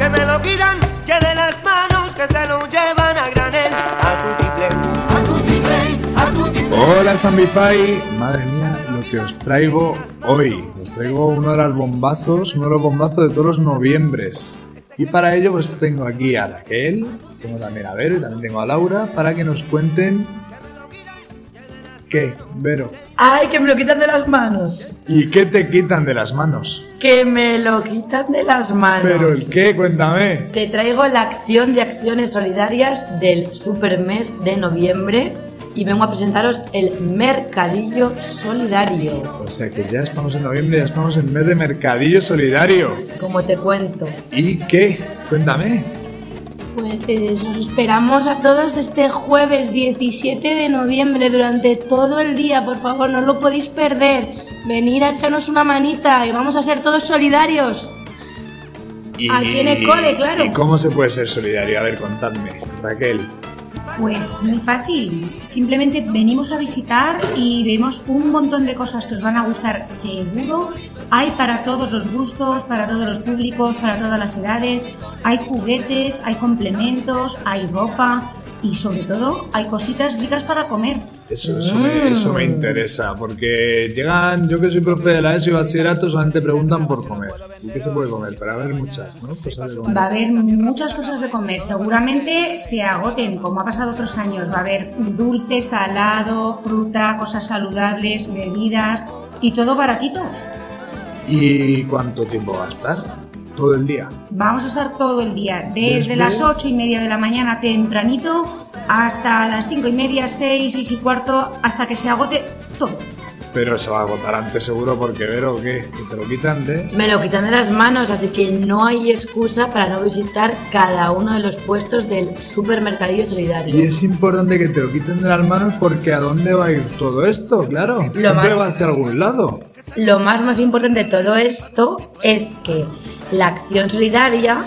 que me lo quitan, que de las manos que se lo llevan a granel, a tutiplén, a tutiplén, a Hola Zambify, madre mía, lo que os traigo hoy. Os traigo uno de los bombazos, uno de los bombazos de todos los noviembres. Y para ello pues tengo aquí a Raquel, tengo también a Vero también tengo a Laura para que nos cuenten... ¿Qué, Vero? ¡Ay, que me lo quitan de las manos! ¿Y qué te quitan de las manos? ¡Que me lo quitan de las manos! ¿Pero el qué? Cuéntame. Te traigo la acción de acciones solidarias del supermes de noviembre y vengo a presentaros el Mercadillo Solidario. O sea que ya estamos en noviembre, ya estamos en mes de Mercadillo Solidario. Como te cuento. ¿Y qué? Cuéntame. Pues os esperamos a todos este jueves 17 de noviembre durante todo el día, por favor, no lo podéis perder. Venir a echarnos una manita y vamos a ser todos solidarios. Y... Aquí en el cole, claro. ¿Y cómo se puede ser solidario? A ver, contadme, Raquel. Pues muy fácil. Simplemente venimos a visitar y vemos un montón de cosas que os van a gustar seguro. Hay para todos los gustos, para todos los públicos, para todas las edades. Hay juguetes, hay complementos, hay ropa y sobre todo hay cositas ricas para comer. Eso, eso, me, eso me interesa, porque llegan, yo que soy profe de la ESO y bachillerato, solamente preguntan por comer. ¿Y qué se puede comer? Pero va a haber muchas, ¿no? Cosas de comer. Va a haber muchas cosas de comer. Seguramente se agoten, como ha pasado otros años. Va a haber dulce, salado, fruta, cosas saludables, bebidas y todo baratito. ¿Y cuánto tiempo va a estar? ¿Todo el día? Vamos a estar todo el día, desde, Desde- las ocho y media de la mañana tempranito hasta las cinco y media, seis, seis y cuarto, hasta que se agote todo. Pero se va a agotar antes seguro porque, Vero, ¿qué? Que te lo quitan de... Me lo quitan de las manos, así que no hay excusa para no visitar cada uno de los puestos del Supermercadillo Solidario. Y es importante que te lo quiten de las manos porque ¿a dónde va a ir todo esto? Claro, Lo siempre más- va hacia algún lado. Lo más más importante de todo esto es que la acción solidaria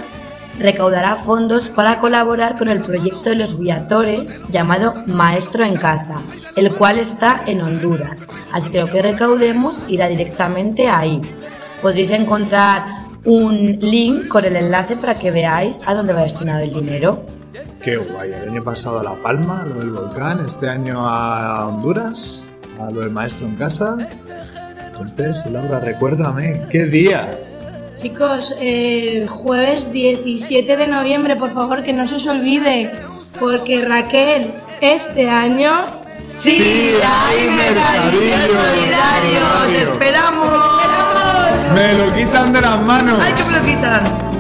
recaudará fondos para colaborar con el proyecto de los viatores llamado Maestro en Casa, el cual está en Honduras. Así que lo que recaudemos irá directamente ahí. Podréis encontrar un link con el enlace para que veáis a dónde va destinado el dinero. Qué guay, el año pasado a La Palma, lo del volcán, este año a Honduras, a lo del maestro en casa. Entonces, Laura, recuérdame, ¿qué día? Chicos, el jueves 17 de noviembre, por favor, que no se os olvide, porque Raquel, este año Sí, hay mercadillo solidario! ¡Te esperamos! ¡Me lo quitan de las manos! ¡Ay, que me lo quitan!